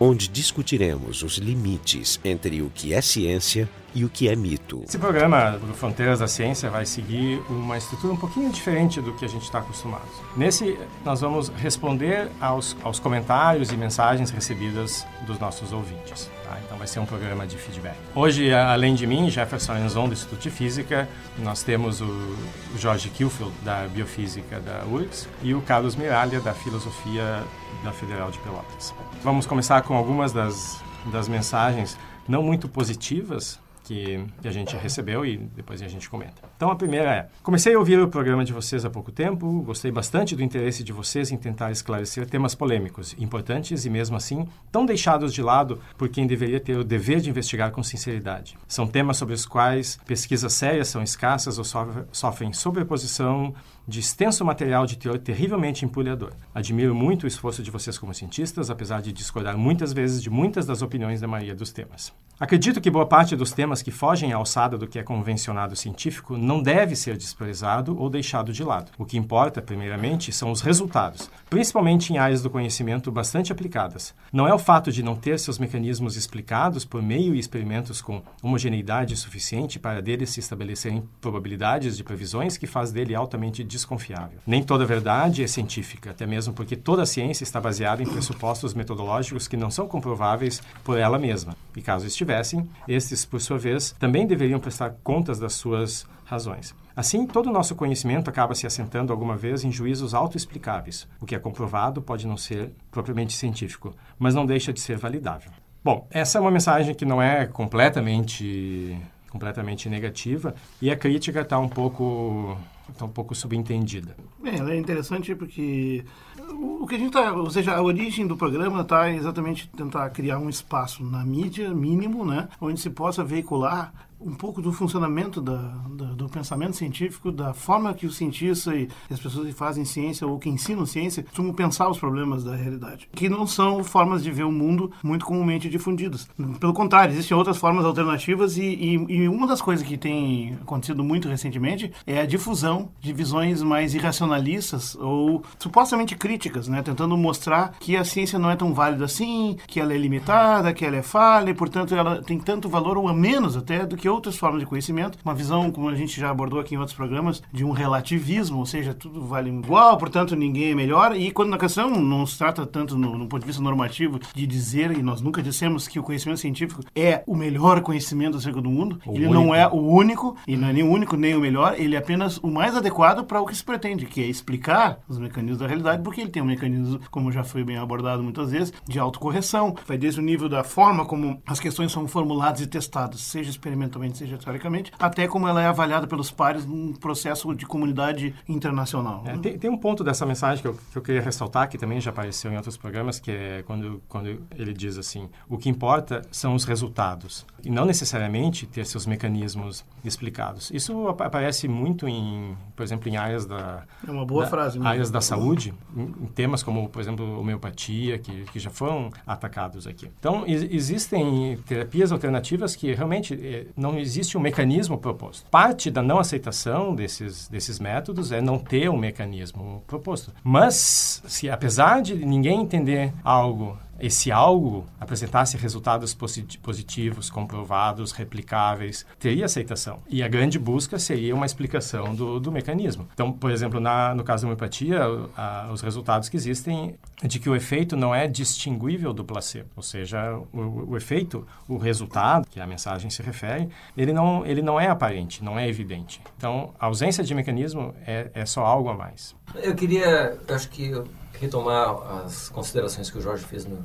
onde discutiremos os limites entre o que é ciência e o que é mito. Esse programa do Fronteiras da Ciência vai seguir uma estrutura um pouquinho diferente do que a gente está acostumado. Nesse, nós vamos responder aos, aos comentários e mensagens recebidas dos nossos ouvintes. Tá? Então vai ser um programa de feedback. Hoje, além de mim, Jefferson Enzon, do Instituto de Física, nós temos o Jorge Kilfield, da Biofísica da URGS, e o Carlos Miralha, da Filosofia da Federal de Pelotas. Vamos começar com algumas das, das mensagens não muito positivas que, a gente recebeu e depois a gente comenta. Então, a primeira é: comecei a ouvir o programa de vocês há pouco tempo, gostei bastante do interesse de vocês em tentar esclarecer temas polêmicos, importantes e, mesmo assim, tão deixados de lado por quem deveria ter o dever de investigar com sinceridade. São temas sobre os quais pesquisas sérias são escassas ou sofrem sobreposição de extenso material de teor terrivelmente empulhador. Admiro muito o esforço de vocês como cientistas, apesar de discordar muitas vezes de muitas das opiniões da maioria dos temas. Acredito que boa parte dos temas que fogem à alçada do que é convencionado científico não deve ser desprezado ou deixado de lado. O que importa, primeiramente, são os resultados, principalmente em áreas do conhecimento bastante aplicadas. Não é o fato de não ter seus mecanismos explicados por meio de experimentos com homogeneidade suficiente para deles se estabelecerem probabilidades de previsões que faz dele altamente desconfiável. Nem toda verdade é científica, até mesmo porque toda a ciência está baseada em pressupostos metodológicos que não são comprováveis por ela mesma. E caso estivesse tivessem, estes, por sua vez, também deveriam prestar contas das suas razões. Assim, todo o nosso conhecimento acaba se assentando alguma vez em juízos autoexplicáveis. O que é comprovado pode não ser propriamente científico, mas não deixa de ser validável. Bom, essa é uma mensagem que não é completamente completamente negativa e a crítica está um pouco está um pouco subentendida. Bem, ela é interessante porque o que a gente está, ou seja, a origem do programa está exatamente tentar criar um espaço na mídia mínimo, né, onde se possa veicular um pouco do funcionamento da, da, do pensamento científico, da forma que o cientista e as pessoas que fazem ciência ou que ensinam ciência costumam pensar os problemas da realidade, que não são formas de ver o mundo muito comumente difundidas. Pelo contrário, existem outras formas alternativas e, e, e uma das coisas que tem acontecido muito recentemente é a difusão de visões mais irracionalistas ou supostamente críticas, né, tentando mostrar que a ciência não é tão válida assim, que ela é limitada, que ela é falha e, portanto, ela tem tanto valor ou a menos até do que outras formas de conhecimento, uma visão, como a gente já abordou aqui em outros programas, de um relativismo, ou seja, tudo vale igual, portanto ninguém é melhor. E quando na questão não se trata tanto no, no ponto de vista normativo de dizer, e nós nunca dissemos que o conhecimento científico é o melhor conhecimento acerca do mundo, o ele único. não é o único, e não é nem o único nem o melhor, ele é apenas o mais adequado para o que se pretende, que é explicar os mecanismos da realidade, porque ele tem um mecanismo, como já foi bem abordado muitas vezes, de autocorreção, vai desde o nível da forma como as questões são formuladas e testadas, seja experimental seja teoricamente, até como ela é avaliada pelos pares num processo de comunidade internacional. É, tem, tem, um ponto dessa mensagem que eu, que eu queria ressaltar, que também já apareceu em outros programas, que é quando, quando ele diz assim, o que importa são os resultados, e não necessariamente ter seus mecanismos explicados. Isso aparece muito em, por exemplo, em áreas da... É uma boa da, frase. Mesmo. Áreas da saúde, em, em, temas como, por exemplo, homeopatia, que, que já foram atacados aqui. Então, existem terapias alternativas que realmente eh, não não existe um mecanismo proposto. Parte da não aceitação desses, desses métodos é não ter um mecanismo proposto. Mas, se apesar de ninguém entender algo esse algo apresentasse resultados positivos, comprovados, replicáveis, teria aceitação. E a grande busca seria uma explicação do, do mecanismo. Então, por exemplo, na, no caso da homeopatia, a, os resultados que existem é de que o efeito não é distinguível do placebo, ou seja, o, o, efeito, o resultado, que a mensagem se refere, ele não, ele não é aparente, não é evidente. Então, a ausência de mecanismo é, é só algo a mais. Eu queria, acho que retomar as considerações que o Jorge fez no,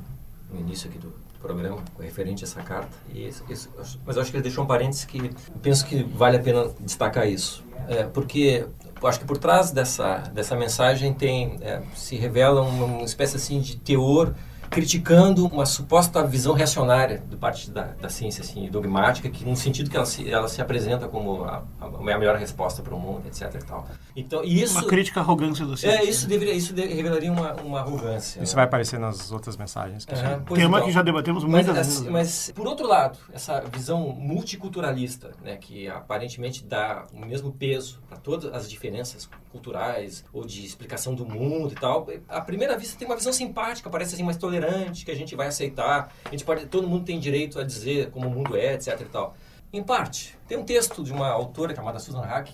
no início aqui do programa, referente a essa carta. E isso, isso, mas eu acho que ele deixou um parênteses que penso que vale a pena destacar isso. É, porque acho que por trás dessa, dessa mensagem tem, é, se revela uma, uma espécie assim de teor criticando uma suposta visão reacionária do parte da, da ciência assim, dogmática, que no sentido que ela se, ela se apresenta como a, a melhor resposta para o mundo, etc. E tal. Então, isso, uma crítica à arrogância do ciência. É, isso, deveria, isso de, revelaria uma, uma arrogância. Isso né? vai aparecer nas outras mensagens. Que é, Tema então, que já debatemos muitas mas, vezes. Assim, mas, por outro lado, essa visão multiculturalista, né, que aparentemente dá o mesmo peso para todas as diferenças culturais ou de explicação do mundo e tal, à primeira vista tem uma visão simpática, parece assim mais tolerante, que a gente vai aceitar, a gente pode, todo mundo tem direito a dizer como o mundo é, etc e tal. Em parte, tem um texto de uma autora chamada Susan Hack,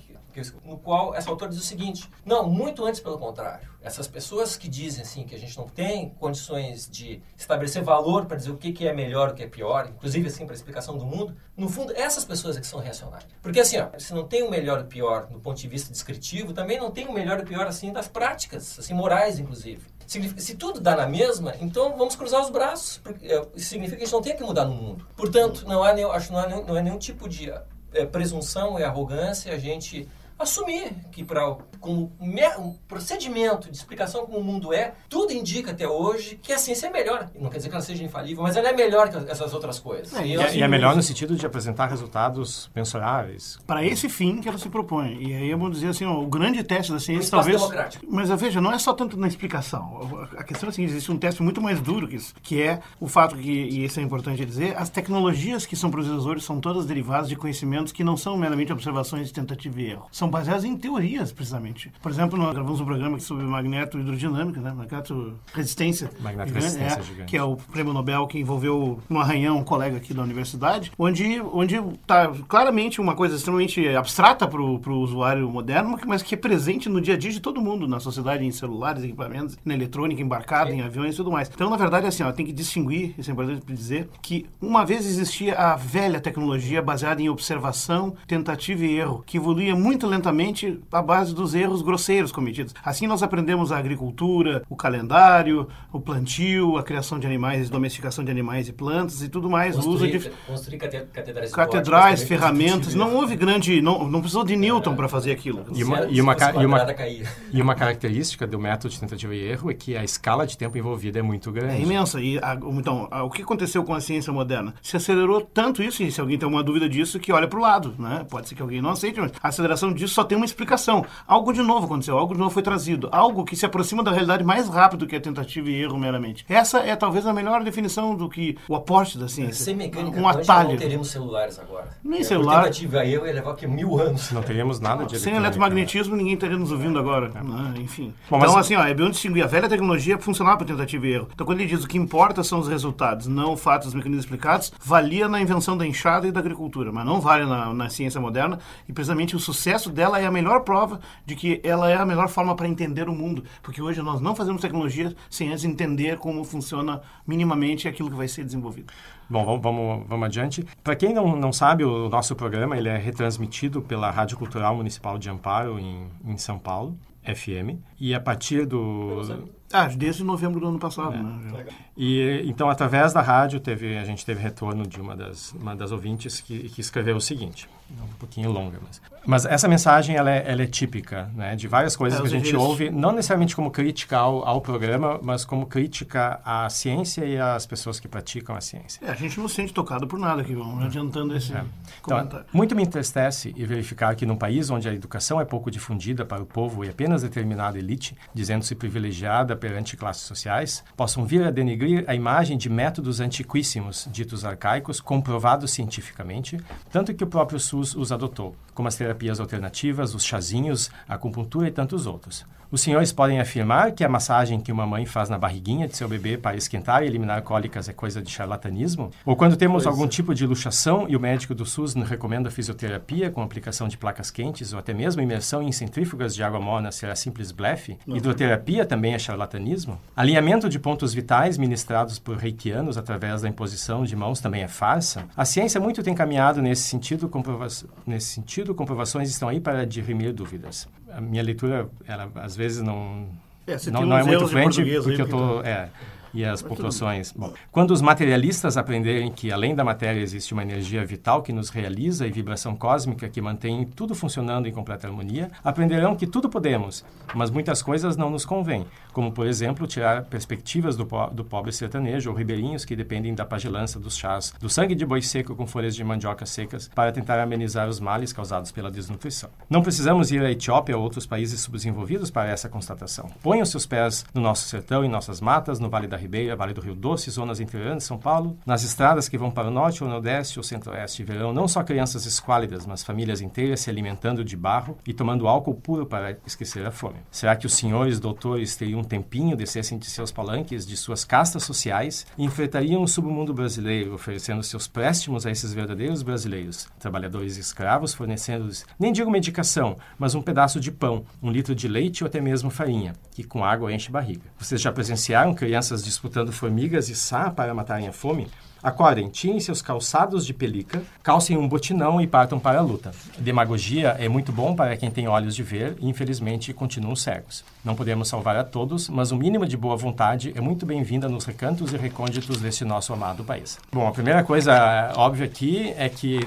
no qual essa autora diz o seguinte: não, muito antes pelo contrário. Essas pessoas que dizem assim que a gente não tem condições de estabelecer valor para dizer o que, que é melhor, o que é pior, inclusive assim para explicação do mundo, no fundo essas pessoas é que são reacionárias. Porque assim, ó, se não tem o melhor e o pior do ponto de vista descritivo, também não tem o melhor e o pior assim das práticas, assim morais inclusive. Significa, se tudo dá na mesma, então vamos cruzar os braços. Porque, é, significa que a gente não tem que mudar no mundo. Portanto, não há, acho, não há, não é nenhum tipo de é, presunção e arrogância a gente assumir que para como um procedimento de explicação como o mundo é, tudo indica até hoje que a ciência é melhor. Não quer dizer que ela seja infalível, mas ela é melhor que essas outras coisas. É, e, e, e é melhor no sentido de apresentar resultados mensuráveis. Para esse fim que ela se propõe. E aí eu vou dizer assim, ó, o grande teste da ciência talvez... Mas veja, não é só tanto na explicação. A questão é assim, existe um teste muito mais duro que isso, que é o fato que, e isso é importante dizer, as tecnologias que são produzidas hoje são todas derivadas de conhecimentos que não são meramente observações de tentativa e erro. São baseadas em teorias, precisamente. Por exemplo, nós gravamos um programa sobre magneto hidrodinâmica, né? magneto resistência. Magneto resistência é, gigante. Que é o prêmio Nobel que envolveu um arranhão, um colega aqui da universidade, onde onde está claramente uma coisa extremamente abstrata para o usuário moderno, mas que é presente no dia a dia de todo mundo, na sociedade, em celulares, equipamentos, na eletrônica, embarcada, é. em aviões e tudo mais. Então, na verdade, assim, ó, tem que distinguir, isso é importante dizer, que uma vez existia a velha tecnologia baseada em observação, tentativa e erro, que evoluía muito lentamente justamente à base dos erros grosseiros cometidos. Assim nós aprendemos a agricultura, o calendário, o plantio, a criação de animais, domesticação de animais e plantas e tudo mais. Construir, uso de construir catedrais, catedrais ferramentas. Não houve grande, não, não precisou de Newton é, para fazer aquilo. E uma, e, uma, e, uma, e uma característica do método de tentativa e erro é que a escala de tempo envolvida é muito grande. É imensa. E a, então, a, o que aconteceu com a ciência moderna? Se acelerou tanto isso, e se alguém tem uma dúvida disso, que olha para o lado. Né? Pode ser que alguém não aceite, mas a aceleração disso só tem uma explicação. Algo de novo aconteceu, algo de novo foi trazido, algo que se aproxima da realidade mais rápido que a tentativa e erro meramente. Essa é talvez a melhor definição do que o aporte da ciência. Sem mecânica, um atalho. não teríamos celulares agora. Nem é, celular. tentativa e erro ia levar aqui mil anos. Não teríamos nada de Sem eletromagnetismo, ninguém estaria nos ouvindo agora. É. Né? Enfim. Bom, então, assim, ó, é bem distinguir. A velha tecnologia funcionava para tentativa e erro. Então, quando ele diz o que importa são os resultados, não fatos, os mecanismos explicados, valia na invenção da enxada e da agricultura, mas não vale na, na ciência moderna. E precisamente o sucesso dela é a melhor prova de que ela é a melhor forma para entender o mundo, porque hoje nós não fazemos tecnologia sem antes entender como funciona minimamente aquilo que vai ser desenvolvido. Bom, vamos, vamos, vamos adiante. Para quem não, não sabe, o nosso programa ele é retransmitido pela Rádio Cultural Municipal de Amparo, em, em São Paulo, FM, e a partir do... Ah, desde novembro do ano passado, é. né? E então através da rádio teve a gente teve retorno de uma das uma das ouvintes que, que escreveu o seguinte: um pouquinho longa, mas. Mas essa mensagem ela é, ela é típica, né, de várias coisas é, que a gente ouve, não necessariamente como crítica ao, ao programa, mas como crítica à ciência e às pessoas que praticam a ciência. É, a gente não se sente tocado por nada aqui, vamos adiantando esse é. então, muito me entristece e verificar que num país onde a educação é pouco difundida para o povo e apenas determinada elite, dizendo-se privilegiada perante classes sociais, possam vir a denegrir a imagem de métodos antiquíssimos, ditos arcaicos, comprovados cientificamente, tanto que o próprio SUS Os adotou, como as terapias alternativas, os chazinhos, a acupuntura e tantos outros. Os senhores podem afirmar que a massagem que uma mãe faz na barriguinha de seu bebê para esquentar e eliminar cólicas é coisa de charlatanismo? Ou quando temos pois algum é. tipo de luxação e o médico do SUS recomenda fisioterapia com aplicação de placas quentes ou até mesmo imersão em centrífugas de água morna será simples blefe? Não. Hidroterapia também é charlatanismo? Alinhamento de pontos vitais ministrados por reikianos através da imposição de mãos também é farsa? A ciência muito tem caminhado nesse sentido, comprova nesse sentido comprovações estão aí para dirimir dúvidas. A minha leitura, ela às vezes não é, não, não é muito fluente porque eu tô é, e as pontuações. Bom, quando os materialistas aprenderem que além da matéria existe uma energia vital que nos realiza e vibração cósmica que mantém tudo funcionando em completa harmonia, aprenderão que tudo podemos, mas muitas coisas não nos convêm, como por exemplo tirar perspectivas do, po do pobre sertanejo ou ribeirinhos que dependem da pagelança dos chás, do sangue de boi seco com folhas de mandioca secas para tentar amenizar os males causados pela desnutrição. Não precisamos ir à Etiópia ou outros países subdesenvolvidos para essa constatação. Ponham seus pés no nosso sertão, em nossas matas, no Vale da Ribeira, Vale do Rio Doce, zonas interiores de São Paulo, nas estradas que vão para o norte ou nordeste ou centro-oeste. Verão não só crianças esquálidas, mas famílias inteiras se alimentando de barro e tomando álcool puro para esquecer a fome. Será que os senhores doutores teriam um tempinho, descessem de seus palanques, de suas castas sociais e enfrentariam o submundo brasileiro, oferecendo seus préstimos a esses verdadeiros brasileiros, trabalhadores escravos, fornecendo-lhes, nem digo medicação, mas um pedaço de pão, um litro de leite ou até mesmo farinha, que com água enche barriga. Vocês já presenciaram crianças disputando formigas e sá para matarem a fome? Acordem, tirem seus calçados de pelica, calcem um botinão e partam para a luta. Demagogia é muito bom para quem tem olhos de ver e, infelizmente, continuam cegos. Não podemos salvar a todos, mas o mínimo de boa vontade é muito bem-vinda nos recantos e recônditos desse nosso amado país. Bom, a primeira coisa óbvia aqui é que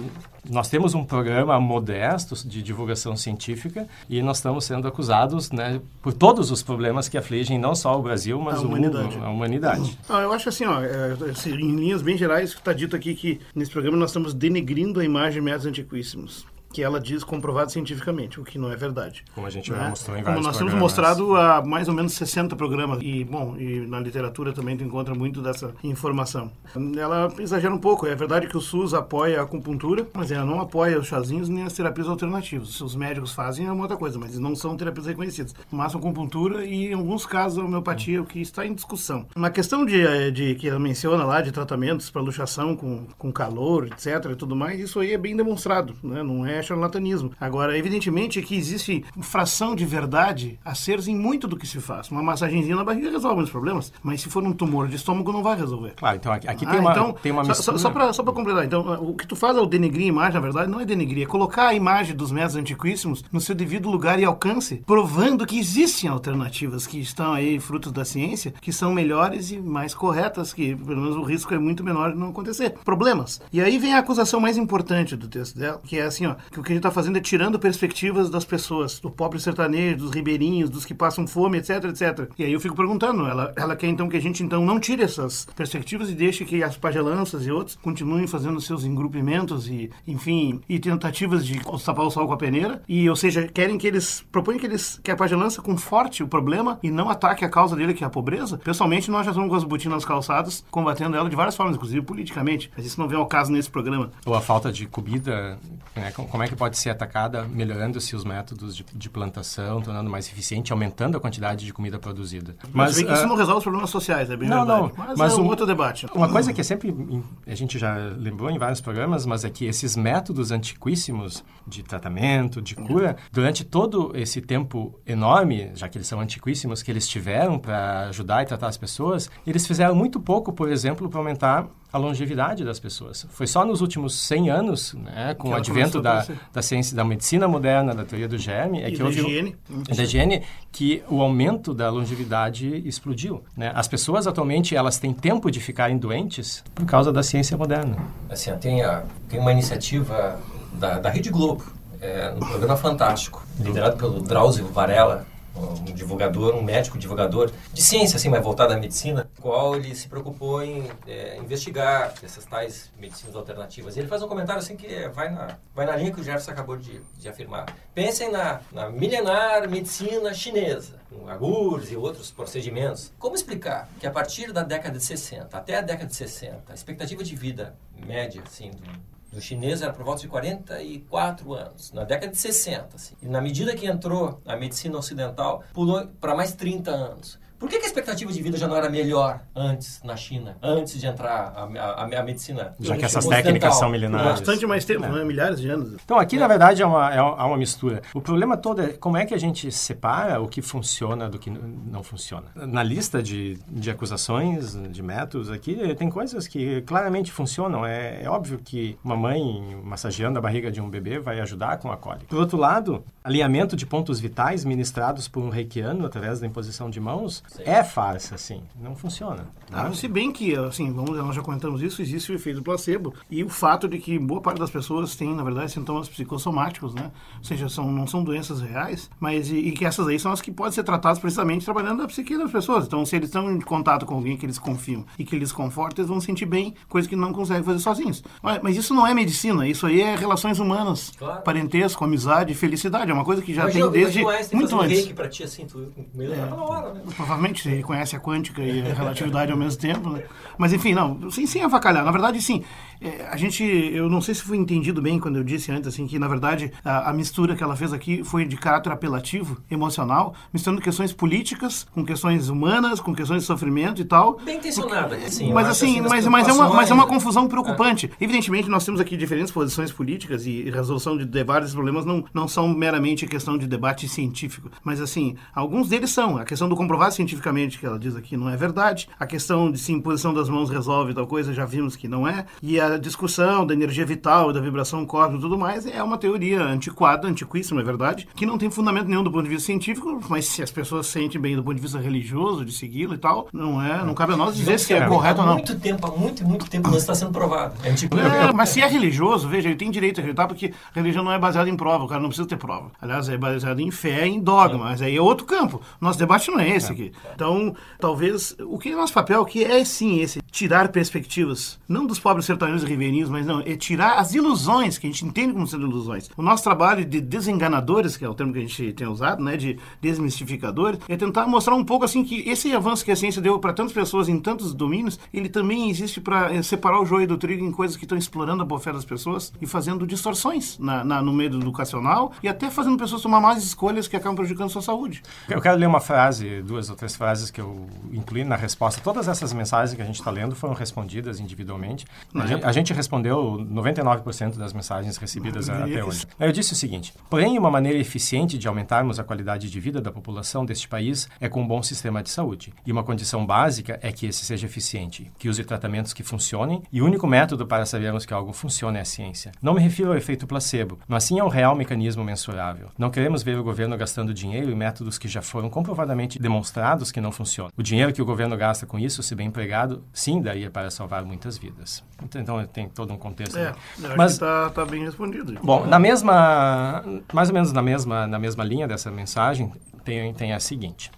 nós temos um programa modesto de divulgação científica e nós estamos sendo acusados né, por todos os problemas que afligem não só o Brasil, mas A o humanidade. mundo, a humanidade. Não, eu acho assim, ó, é, assim, em linhas bem gerais, está dito aqui que nesse programa nós estamos denegrindo a imagem de métodos antiquíssimos. Que ela diz comprovado cientificamente, o que não é verdade. Como a gente né? já mostrou em Como nós temos programas. mostrado há mais ou menos 60 programas. E, bom, e na literatura também tu encontra muito dessa informação. Ela exagera um pouco. É verdade que o SUS apoia a acupuntura, mas ela não apoia os chazinhos nem as terapias alternativas. Se os médicos fazem é uma outra coisa, mas não são terapias reconhecidas. Mas acupuntura e, em alguns casos, a homeopatia, o que está em discussão. Na questão de, eh, de que ela menciona lá, de tratamentos para luxação com, com calor, etc. e tudo mais, isso aí é bem demonstrado, né? não é charlatanismo. Agora, evidentemente que existe fração de verdade a seres em muito do que se faz. Uma massagenzinha na barriga resolve muitos problemas, mas se for um tumor de estômago, não vai resolver. Claro, então aqui, aqui Ah, tem, uma, então, tem uma só- mistura. Só, só para completar, então, o que tu faz ao denegrir a imagem, na verdade, não é denegrir, é colocar a imagem dos métodos antiquíssimos no seu devido lugar e alcance, provando que existem alternativas que estão aí, frutos da ciência, que são melhores e mais corretas, que pelo menos o risco é muito menor de não acontecer. Problemas. E aí vem a acusação mais importante do texto dela, que é assim, ó, que o que a gente está fazendo é tirando perspectivas das pessoas, do pobre sertanejo, dos ribeirinhos, dos que passam fome, etc, etc. E aí eu fico perguntando, ela, ela quer então que a gente então não tire essas perspectivas e deixe que as pagelanças e outros continuem fazendo seus engrupimentos e, enfim, e tentativas de tapar o sol com a peneira. E, ou seja, querem que eles, propõem que eles, que a pagelança conforte o problema e não ataque a causa dele, que é a pobreza. Pessoalmente, nós já estamos com as botinas calçadas, combatendo ela de várias formas, inclusive politicamente. Mas isso não vem ao caso nesse programa. Ou a falta de comida, né? Com- como é que pode ser atacada melhorando-se os métodos de, de plantação, tornando mais eficiente, aumentando a quantidade de comida produzida. Mas, que isso ah, não resolve os problemas sociais, é bem Não, verdade. não, Mas, mas é um outro debate. Uma coisa que é sempre, em- a gente já lembrou em vários programas, mas é que esses métodos antiquíssimos de tratamento, de cura, durante todo esse tempo enorme, já que eles são antiquíssimos, que eles tiveram para ajudar e tratar as pessoas, eles fizeram muito pouco, por exemplo, para aumentar a longevidade das pessoas. Foi só nos últimos 100 anos, né, com Que o advento da, da ciência, da medicina moderna, da teoria do germe, é E que da houve higiene. da higiene que o aumento da longevidade explodiu. Né? As pessoas atualmente elas têm tempo de ficarem doentes por causa da ciência moderna. Assim, tem, a, tem uma iniciativa da, da Rede Globo, é, um programa fantástico, liderado pelo Drauzio Varela, um divulgador, um médico divulgador de ciência, assim, mas voltado à medicina, qual ele se preocupou em é, investigar essas tais medicinas alternativas. E ele faz um comentário assim que é, vai, na, vai na linha que o Jefferson acabou de, de afirmar. Pensem na, na milenar medicina chinesa, com agures e outros procedimentos. Como explicar que a partir da década de 60 até a década de 60, a expectativa de vida média, assim, do, do chinês era por volta de 44 anos, na década de 60. Assim. E na medida que entrou a medicina ocidental, pulou para mais 30 anos. Por que, que a expectativa de vida já não era melhor antes na China, antes de entrar a, a, a medicina? Já que essas técnicas são milenares. Bastante mais tempo, É. né? milhares de anos. Então aqui na verdade é uma, é uma é uma mistura. O problema todo é como é que a gente separa o que funciona do que não funciona. Na lista de, de acusações, de métodos aqui, tem coisas que claramente funcionam. É, é óbvio que uma mãe massageando a barriga de um bebê vai ajudar com a cólica. Por outro lado, alinhamento de pontos vitais ministrados por um reikiano através da imposição de mãos É farsa, sim. Não funciona. Ah, se bem que, assim, vamos, nós já comentamos isso, existe o efeito placebo e o fato de que boa parte das pessoas tem, na verdade, sintomas psicossomáticos, né? Ou seja, são, não são doenças reais, mas e, e que essas aí são as que podem ser tratadas precisamente trabalhando na psique das pessoas. Então, se eles estão em contato com alguém que eles confiam e que eles confortam, eles vão sentir bem, coisa que não conseguem fazer sozinhos. Mas, mas isso não é medicina, isso aí é relações humanas, Claro. parentesco, amizade, felicidade. É uma coisa que já Imagina- tem desde muito antes. reiki pra ti assim, tu é. na hora, né? Provavelmente ele conhece a quântica e a relatividade ao mesmo tempo, né? Mas enfim, não, sem, sem avacalhar. Na verdade, sim, é, a gente, eu não sei se foi entendido bem quando eu disse antes, assim, que na verdade a, a mistura que ela fez aqui foi de caráter apelativo, emocional, misturando questões políticas com questões humanas, com questões de sofrimento e tal. Bem intencionada, assim. eu mas assim, das mas, mas, é uma, mas é uma confusão preocupante. Evidentemente, nós temos aqui diferentes posições políticas e resolução de, de vários problemas não, não são meramente questão de debate científico. Mas assim, alguns deles são. A questão do comprovar cientificamente, que ela diz aqui, não é verdade. A questão de se imposição das mãos resolve tal coisa, já vimos que não é. E a discussão da energia vital, da vibração cósmica e tudo mais, é uma teoria antiquada, antiquíssima, é verdade, que não tem fundamento nenhum do ponto de vista científico, mas se as pessoas sentem bem do ponto de vista religioso, de segui-lo e tal, não é, não cabe a nós dizer se é Há correto ou Há não. muito tempo, há muito, muito tempo não está sendo provado. É tipo, É, mas se é religioso, veja, ele tem direito a acreditar porque a religião não é baseada em prova, o cara não precisa ter prova. Aliás, é baseada em fé, em dogma, mas aí é outro campo. Nosso debate não é esse aqui. Então, talvez, o que é nosso papel aqui é sim esse, tirar perspectivas, não dos pobres sertanejos e ribeirinhos, mas não, é tirar as ilusões, que a gente entende como sendo ilusões. O nosso trabalho de desenganadores, que é o termo que a gente tem usado, né, de desmistificadores, é tentar mostrar um pouco assim que esse avanço que a ciência deu para tantas pessoas em tantos domínios, ele também existe para separar o joio do trigo em coisas que estão explorando a boa fé das pessoas e fazendo distorções na, na- no meio educacional e até fazendo pessoas tomar mais escolhas que acabam prejudicando a sua saúde. Eu quero ler uma frase, duas ou três frases que eu incluí na resposta. Todas essas mensagens que a gente está lendo foram respondidas individualmente. A gente, a gente respondeu 99% das mensagens recebidas até hoje. Eu disse o seguinte: porém, uma maneira eficiente de aumentarmos a qualidade de vida da população deste país é com um bom sistema de saúde. E uma condição básica é que esse seja eficiente, que use tratamentos que funcionem, e o único método para sabermos que algo funciona é a ciência. Não me refiro ao efeito placebo, mas sim ao real mecanismo mensurável. Não queremos ver o governo gastando dinheiro em métodos que já foram comprovadamente demonstrados que não funcionam. O dinheiro que o governo gasta com isso, se bem empregado, sim daria para salvar muitas vidas. Então tem todo um contexto. É, acho Mas que tá, bem respondido. Bom, na mesma, mais ou menos na mesma, na mesma linha dessa mensagem, tem, tem a seguinte,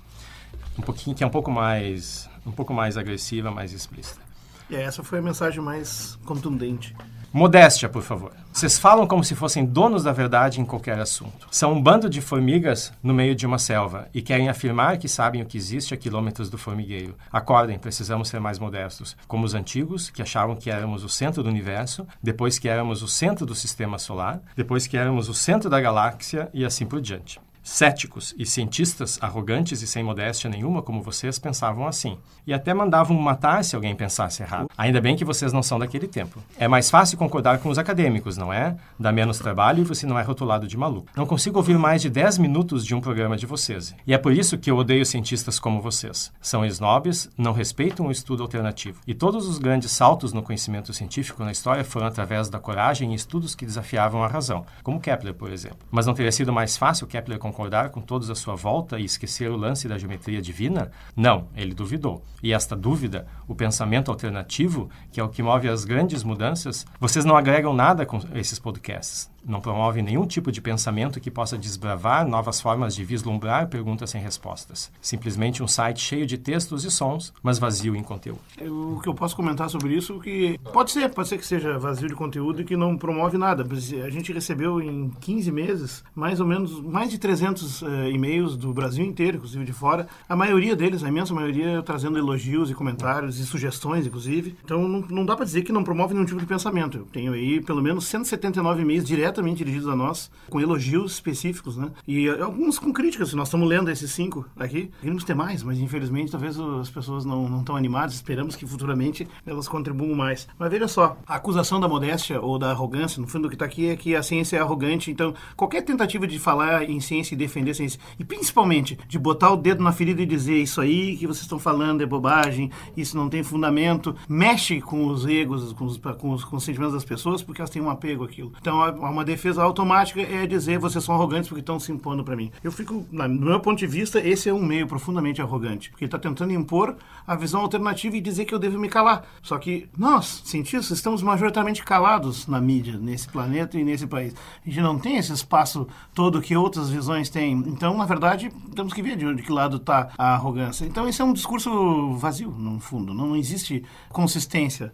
um pouquinho que é um pouco mais, um pouco mais agressiva, mais explícita. É, essa foi a mensagem mais contundente. Modéstia, por favor. Vocês falam como se fossem donos da verdade em qualquer assunto. São um bando de formigas no meio de uma selva e querem afirmar que sabem o que existe a quilômetros do formigueiro. Acordem, precisamos ser mais modestos. Como os antigos, que achavam que éramos o centro do universo, depois que éramos o centro do sistema solar, depois que éramos o centro da galáxia e assim por diante. Céticos e cientistas arrogantes e sem modéstia nenhuma como vocês pensavam assim. E até mandavam matar se alguém pensasse errado. Ainda bem que vocês não são daquele tempo. É mais fácil concordar com os acadêmicos, não é? Dá menos trabalho e você não é rotulado de maluco. Não consigo ouvir mais de 10 minutos de um programa de vocês. E é por isso que eu odeio cientistas como vocês. São snobs, não respeitam o estudo alternativo. E todos os grandes saltos no conhecimento científico na história foram através da coragem e estudos que desafiavam a razão, como Kepler, por exemplo. Mas não teria sido mais fácil Kepler concordar com todos à sua volta e esquecer o lance da geometria divina? Não, ele duvidou. E esta dúvida, o pensamento alternativo, que é o que move as grandes mudanças, vocês não agregam nada com esses podcasts. Não promovem nenhum tipo de pensamento que possa desbravar novas formas de vislumbrar perguntas sem respostas. Simplesmente um site cheio de textos e sons, mas vazio em conteúdo. O que eu posso comentar sobre isso que pode ser, pode ser que seja vazio de conteúdo e que não promove nada. A gente recebeu em 15 meses mais ou menos mais de 300 eh, e-mails do Brasil inteiro, inclusive de fora. A maioria deles, a imensa maioria, trazendo elogios e comentários e sugestões, inclusive. Então não, não dá para dizer que não promove nenhum tipo de pensamento. Eu tenho aí pelo menos 179 e-mails diretamente dirigidos a nós, com elogios específicos, né? E alguns com críticas. Nós estamos lendo esses cinco aqui. Queríamos ter mais, mas infelizmente talvez as pessoas não estão animadas. Esperamos que futuramente elas contribuam mais. Mas veja só, a acusação da modéstia ou da arrogância, no fundo o que está aqui é que a ciência é arrogante. Então, qualquer tentativa de falar em ciência e defender ciência, e principalmente de botar o dedo na ferida e dizer isso aí que vocês estão falando é bobagem, isso não tem fundamento, mexe com os egos, com os, com os, com os sentimentos das pessoas, porque elas têm um apego àquilo. Então, há uma defesa automática é dizer vocês são arrogantes porque estão se impondo para mim. Eu fico, no meu ponto de vista, esse é um meio profundamente arrogante, porque está tentando impor a visão alternativa e dizer que eu devo me calar. Só que nós, cientistas, estamos majoritariamente calados na mídia, nesse planeta e nesse país. A gente não tem esse espaço todo que outras visões têm. Então, na verdade, temos que ver de, que lado está a arrogância. Então, esse é um discurso vazio, no fundo. Não existe consistência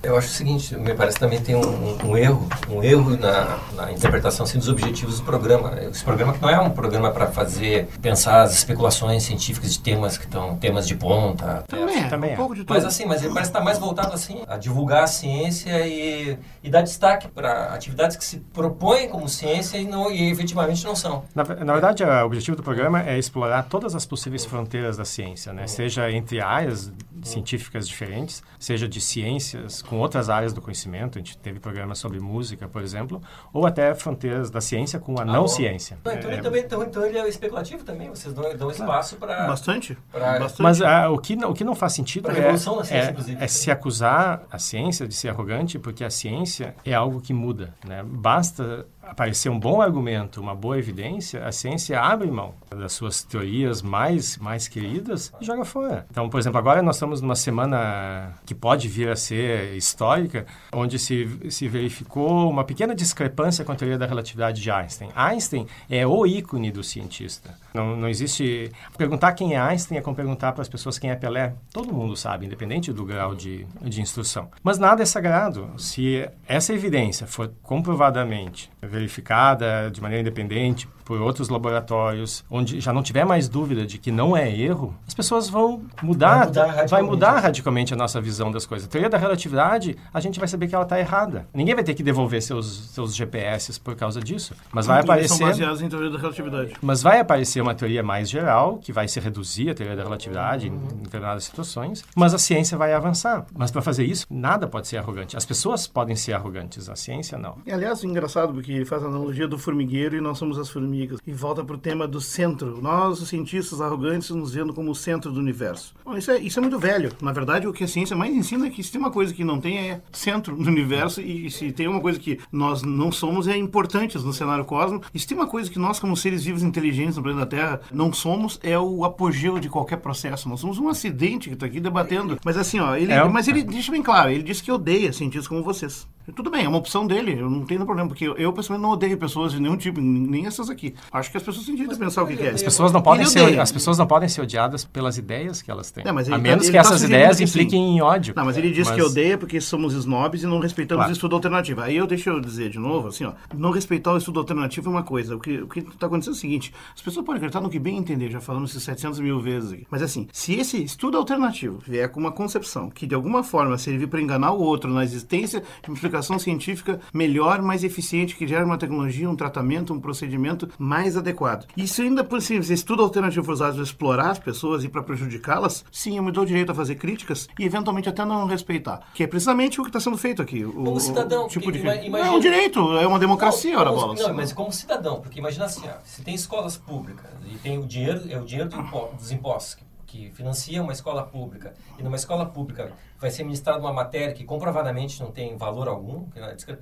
Eu acho o seguinte, me parece que também tem um, um, erro, um erro na, na interpretação assim, dos objetivos do programa. Esse programa que não é um programa para fazer pensar as especulações científicas de temas que estão temas de ponta. Também, é, também um é. pouco de tudo. Mas assim, mas ele parece estar mais voltado assim a divulgar a ciência e, e dar destaque para atividades que se propõem como ciência e não e efetivamente não são. Na, na verdade, o objetivo do programa é explorar todas as possíveis fronteiras da ciência, né? Seja entre áreas científicas diferentes, seja de ciências com outras áreas do conhecimento, a gente teve programas sobre música, por exemplo, ou até fronteiras da ciência com a ah, não ciência. Não, então, é, ele também, então, então ele é especulativo também, vocês dão, dão espaço para... Bastante. Bastante. Mas ah, o, que, o que não faz sentido é, ciência, é, é, se acusar a ciência de ser arrogante, porque a ciência é algo que muda. Né? Basta aparecer um bom argumento, uma boa evidência, a ciência abre mão das suas teorias mais, mais queridas e joga fora. Então, por exemplo, agora nós estamos numa semana que pode vir a ser histórica, onde se, se verificou uma pequena discrepância com a teoria da relatividade de Einstein. Einstein é o ícone do cientista. Não, não existe... Perguntar quem é Einstein é como perguntar para as pessoas quem é Pelé. Todo mundo sabe, independente do grau de, de instrução. Mas nada é sagrado. Se essa evidência for comprovadamente verificada de maneira independente por outros laboratórios, onde já não tiver mais dúvida de que não é erro, as pessoas vão mudar, vai mudar radicalmente, vai mudar radicalmente a nossa visão das coisas. A teoria da relatividade, a gente vai saber que ela está errada. Ninguém vai ter que devolver seus, seus GPS por causa disso. Mas vai aparecer... São baseados em teoria da relatividade. Mas vai aparecer uma teoria mais geral, que vai se reduzir a teoria da relatividade em determinadas situações, mas a ciência vai avançar. Mas para fazer isso, nada pode ser arrogante. As pessoas podem ser arrogantes, a ciência não. E, aliás, engraçado, porque faz a analogia do formigueiro e nós somos as formigas formigas. E volta para o tema do centro. Nós, os cientistas arrogantes, nos vendo como o centro do universo. Bom, isso, é, isso é muito velho. Na verdade, o que a ciência mais ensina é que se tem uma coisa que não tem é centro do universo e se tem uma coisa que nós não somos é importantes no cenário cosmos. E se tem uma coisa que nós, como seres vivos inteligentes no planeta Terra, não somos, é o apogeu de qualquer processo. Nós somos um acidente que está aqui debatendo. Mas assim, ó, ele, é, mas ele deixa bem claro, ele diz que odeia cientistas como vocês. Tudo bem, é uma opção dele, eu não tenho problema, porque eu, eu pessoalmente não odeio pessoas de nenhum tipo, nem essas aqui. Acho que as pessoas têm direito a pensar o que, que é. As pessoas não podem ser, as pessoas não podem ser odiadas pelas ideias que elas têm. Não, a menos tá, que essas tá ideias impliquem em ódio. Não, mas ele diz mas... que odeia porque somos snobs e não respeitamos claro. o estudo alternativo. Aí eu deixo eu dizer de novo, assim, ó, não respeitar o estudo alternativo é uma coisa. O que o que está acontecendo é o seguinte: as pessoas podem acreditar no que bem entender, já falamos isso 700 mil vezes aqui. Mas assim, se esse estudo alternativo vier com uma concepção que de alguma forma servir para enganar o outro na existência de uma explicação científica melhor, mais eficiente, que gera uma tecnologia, um tratamento, um procedimento mais adequado. E se ainda por cima, se estudo alternativo for usado para explorar as pessoas e para prejudicá-las, sim, eu me dou o direito a fazer críticas e eventualmente até não respeitar. Que é precisamente o que está sendo feito aqui. O, como cidadão, tipo de... imagina... é um direito, é uma democracia, não, ora bola. Não, mas como cidadão, porque imagina assim, se tem escolas públicas e tem o dinheiro, é o dinheiro do impo dos impostos que, que financia uma escola pública e numa escola pública vai ser ministrada uma matéria que comprovadamente não tem valor algum,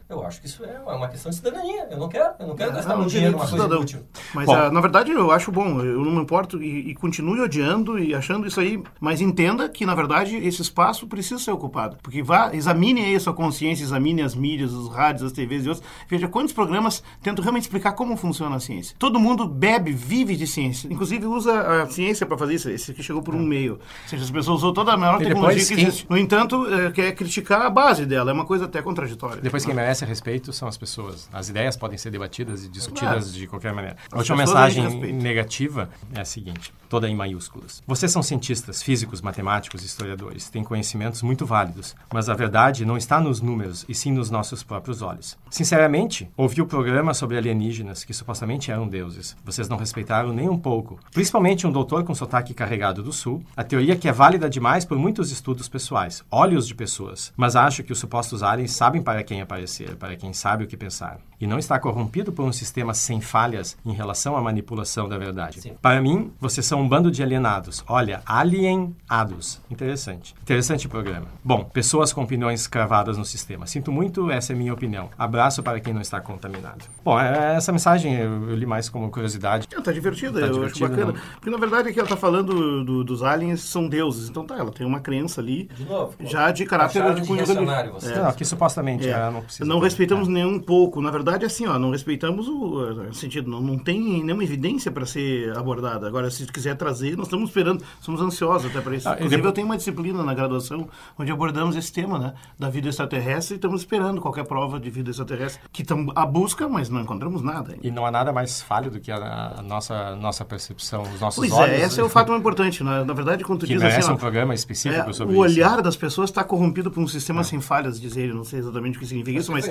eu acho que isso é uma questão de cidadania. Eu não quero, eu não quero gastar meu dinheiro numa coisa útil. Mas, uh, na verdade, eu acho bom. Eu não me importo e, e continue odiando e achando isso aí, mas entenda que, na verdade, esse espaço precisa ser ocupado. Porque vá, examine aí a sua consciência, examine as mídias, os rádios, as TVs e outros. Veja quantos programas tentam realmente explicar como funciona a ciência. Todo mundo bebe, vive de ciência. Inclusive, usa a ciência para fazer isso. Esse que chegou por um meio. Ou seja, as pessoas usam toda a maior tecnologia que existe. No entanto, é, quer criticar a base dela. É uma coisa até contraditória. Depois, quem merece respeito são as pessoas. As ideias podem ser debatidas e discutidas de qualquer maneira. A última mensagem negativa é a seguinte, toda em maiúsculas. Vocês são cientistas, físicos, matemáticos, historiadores. Têm conhecimentos muito válidos. Mas a verdade não está nos números, e sim nos nossos próprios olhos. Sinceramente, ouvi o programa sobre alienígenas, que supostamente eram deuses. Vocês não respeitaram nem um pouco. Principalmente um doutor com sotaque carregado do Sul. A teoria que é válida demais por muitos estudos pessoais. Olhe de pessoas, mas acho que os supostos aliens sabem para quem aparecer, para quem sabe o que pensar. E não está corrompido por um sistema sem falhas em relação à manipulação da verdade. Sim. Para mim, vocês são um bando de alienados. Olha, alienados. Interessante. Interessante o programa. Bom, pessoas com opiniões cravadas no sistema. Sinto muito, essa é minha opinião. Abraço para quem não está contaminado. Bom, é, essa mensagem eu, li mais como curiosidade. Está divertida, tá eu divertida, acho bacana. Não. Porque na verdade aqui ela está falando do, dos aliens são deuses. Então tá, ela tem uma crença ali de novo, já de caráter de cunho religioso. É. Não, que supostamente é. ela não precisa. Não respeitamos é. nem um pouco. Na verdade, assim, ó, não respeitamos o sentido, não, não tem nenhuma evidência para ser abordada. Agora, se quiser trazer, nós estamos esperando, somos ansiosos até para isso. Ah, Inclusive, depois... eu tenho uma disciplina na graduação onde abordamos esse tema, né, da vida extraterrestre e estamos esperando qualquer prova de vida extraterrestre, que estamos à busca, mas não encontramos nada. E não há nada mais falho do que a, a nossa, nossa percepção, os nossos pois é, olhos. Pois é, esse é o fato mais importante. Né? Na verdade, quando tu que diz assim... Ó, um programa específico é, sobre o isso. O olhar das pessoas está corrompido por um sistema é. sem falhas, diz ele. Não sei exatamente o que significa isso, mas...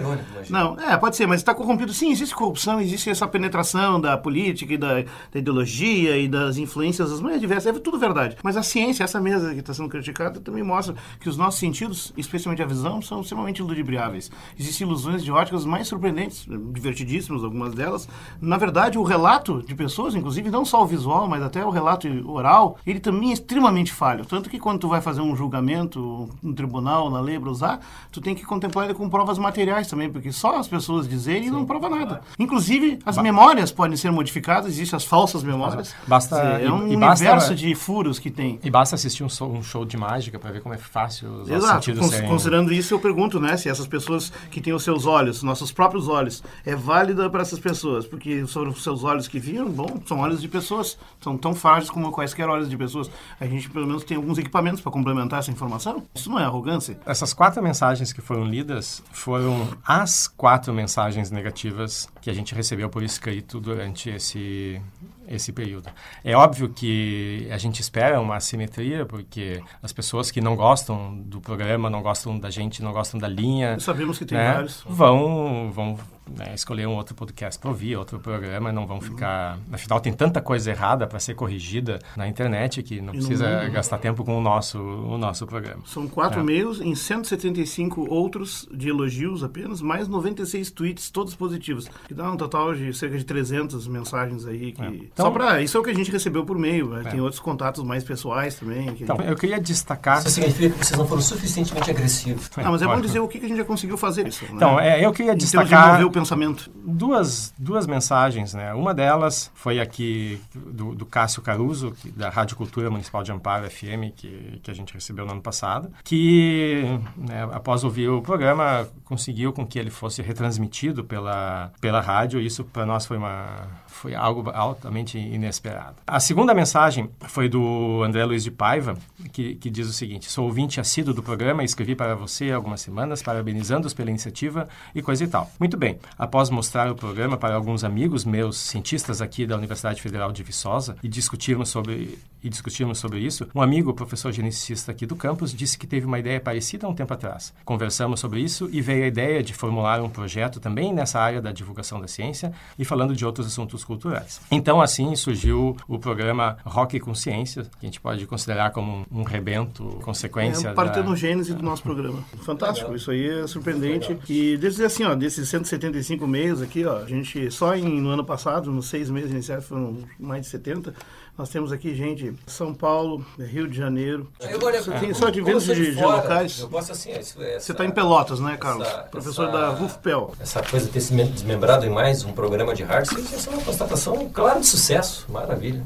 Não, é, pode ser, mas está corrompido. Sim, existe corrupção, existe essa penetração da política e da, da ideologia e das influências das mais diversas. É tudo verdade. Mas a ciência, essa mesa que está sendo criticada, também mostra que os nossos sentidos, especialmente a visão, são extremamente ludibriáveis. Existem ilusões de óticas mais surpreendentes, divertidíssimas, algumas delas. Na verdade, o relato de pessoas, inclusive, não só o visual, mas até o relato oral, ele também é extremamente falho. Tanto que quando tu vai fazer um julgamento no tribunal, na lei, para usar, tu tem que contemplar ele com provas materiais também, porque só as pessoas Sim, não prova nada. Inclusive, as ba memórias podem ser modificadas, existem as falsas memórias. Basta, é um e, universo basta, de furos que tem. E basta assistir um show, um show de mágica para ver como é fácil os Exato. Cons serem... Considerando isso, eu pergunto, né, se essas pessoas que têm os seus olhos, nossos próprios olhos, é válida para essas pessoas, porque são os seus olhos que viram, bom, são olhos de pessoas, são tão frágeis como quaisquer olhos de pessoas. A gente, pelo menos, tem alguns equipamentos para complementar essa informação. Isso não é arrogância. Essas quatro mensagens que foram lidas foram as quatro mensagens negativas que a gente recebeu por escrito durante esse esse período. É óbvio que a gente espera uma assimetria, porque as pessoas que não gostam do programa, não gostam da gente, não gostam da linha... Sabemos que tem né, vários. Vão, vão né, escolher um outro podcast para ouvir, outro programa, não vão ficar... Afinal, tem tanta coisa errada para ser corrigida na internet que não e precisa mundo, gastar tempo com o nosso, o nosso programa. São quatro é. e-mails em 175 outros de elogios apenas, mais 96 tweets, todos positivos, que dá um total de cerca de 300 mensagens aí. Que... É. Então, Só para... Isso é o que a gente recebeu por e-mail, né? é. tem outros contatos mais pessoais também. Que... Então, eu queria destacar... Isso significa que vocês não foram suficientemente agressivos. Não, mas é bom dizer o que a gente já conseguiu fazer isso. Né? Então, é, eu queria destacar pensamento? Duas, duas mensagens, né? Uma delas foi aqui do, do Cássio Caruso, da Rádio Cultura Municipal de Amparo FM, que, que a gente recebeu no ano passado, que, né, após ouvir o programa, conseguiu com que ele fosse retransmitido pela, pela rádio. Isso, para nós, foi uma foi algo altamente inesperado. A segunda mensagem foi do André Luiz de Paiva, que, que diz o seguinte: Sou ouvinte assíduo do programa e escrevi para você algumas semanas, parabenizando-os pela iniciativa e coisa e tal. Muito bem, após mostrar o programa para alguns amigos meus, cientistas aqui da Universidade Federal de Viçosa, e discutirmos sobre, e discutirmos sobre isso, um amigo, professor geneticista aqui do campus, disse que teve uma ideia parecida há um tempo atrás. Conversamos sobre isso e veio a ideia de formular um projeto também nessa área da divulgação da ciência e falando de outros assuntos culturais. Então, assim surgiu o programa Rock Consciência, que a gente pode considerar como um, rebento, consequência. É a partenogênese da... do nosso programa. Fantástico, isso aí é surpreendente. E desde assim, ó, desses 175 meses aqui, ó, a gente só em, no ano passado, nos seis meses iniciais, foram mais de 70. Nós temos aqui gente São Paulo, Rio de Janeiro. Eu Você tem só de, de, de, locais. Eu posso assim, isso, essa, Você está em Pelotas, né, Carlos? Essa, Professor essa, da UFPEL. Essa coisa de ter se desmembrado em mais um programa de hard, isso é uma constatação clara de sucesso. Maravilha.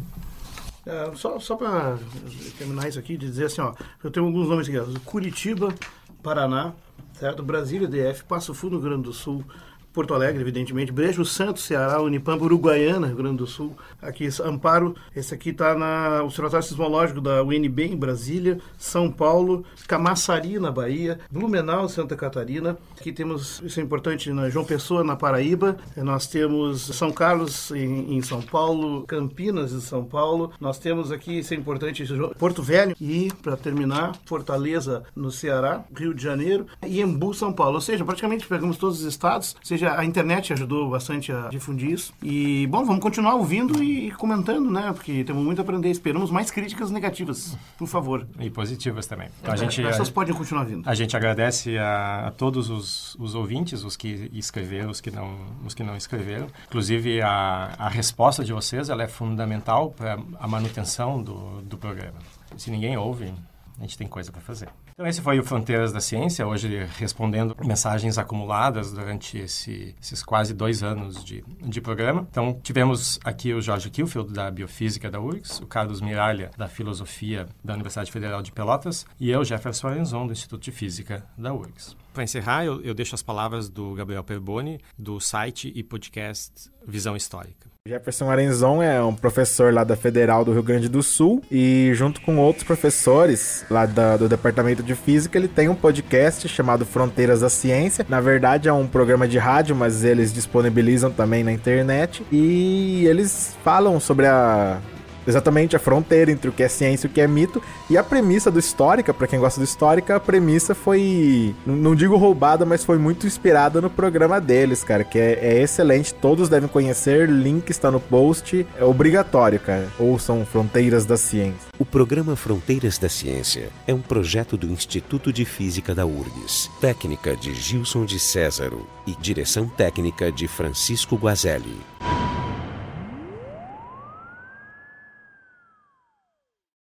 É, só só para terminar isso aqui, dizer assim, ó, eu tenho alguns nomes aqui, Curitiba, Paraná, certo? Brasília, DF, Passo Fundo, Rio Grande do Sul, Porto Alegre, evidentemente, Brejo Santo, Ceará, Unipampa, Uruguaiana, Rio Grande do Sul. Aqui, Amparo, esse aqui está no Observatório Sismológico da UNB em Brasília, São Paulo, Camaçari, na Bahia, Blumenau, Santa Catarina. Aqui temos, isso é importante, na João Pessoa, na Paraíba. Nós temos São Carlos, em, em São Paulo, Campinas, em São Paulo. Nós temos aqui, isso é importante, Porto Velho e, para terminar, Fortaleza, no Ceará, Rio de Janeiro e Embu, São Paulo. Ou seja, praticamente pegamos todos os estados, seja seja, a internet ajudou bastante a difundir isso. E, bom, vamos continuar ouvindo e comentando, né? Porque temos muito a aprender. Esperamos mais críticas negativas, por favor. E positivas também. Então, a gente, Essas a, podem continuar vindo. a gente agradece a, a todos os, os ouvintes, os que escreveram, os que não, os que não escreveram. Inclusive, a, a resposta de vocês ela é fundamental para a manutenção do, do programa. Se ninguém ouve, a gente tem coisa para fazer. Então, esse foi o Fronteiras da Ciência, hoje respondendo mensagens acumuladas durante esse, esses quase dois anos de, de programa. Então, tivemos aqui o Jorge Kilfield, da Biofísica da URGS, o Carlos Miralha, da Filosofia da Universidade Federal de Pelotas, e eu, Jefferson Arenzon, do Instituto de Física da URGS. Para encerrar, eu, eu deixo as palavras do Gabriel Perboni, do site e podcast Visão Histórica. Jefferson Arenzon é um professor lá da Federal do Rio Grande do Sul e junto com outros professores lá da, do Departamento de Física, ele tem um podcast chamado Fronteiras da Ciência. Na verdade é um programa de rádio, mas eles disponibilizam também na internet e eles falam sobre a exatamente a fronteira entre o que é ciência e o que é mito. E a premissa do Histórica, para quem gosta do Histórica, a premissa foi, não digo roubada, mas foi muito inspirada no programa deles, cara, que é, é excelente. Todos devem conhecer, link está no post. É obrigatório, cara. Ouçam Fronteiras da Ciência. O programa Fronteiras da Ciência é um projeto do Instituto de Física da URGS, técnica de Gilson de Césaro e direção técnica de Francisco Guazelli.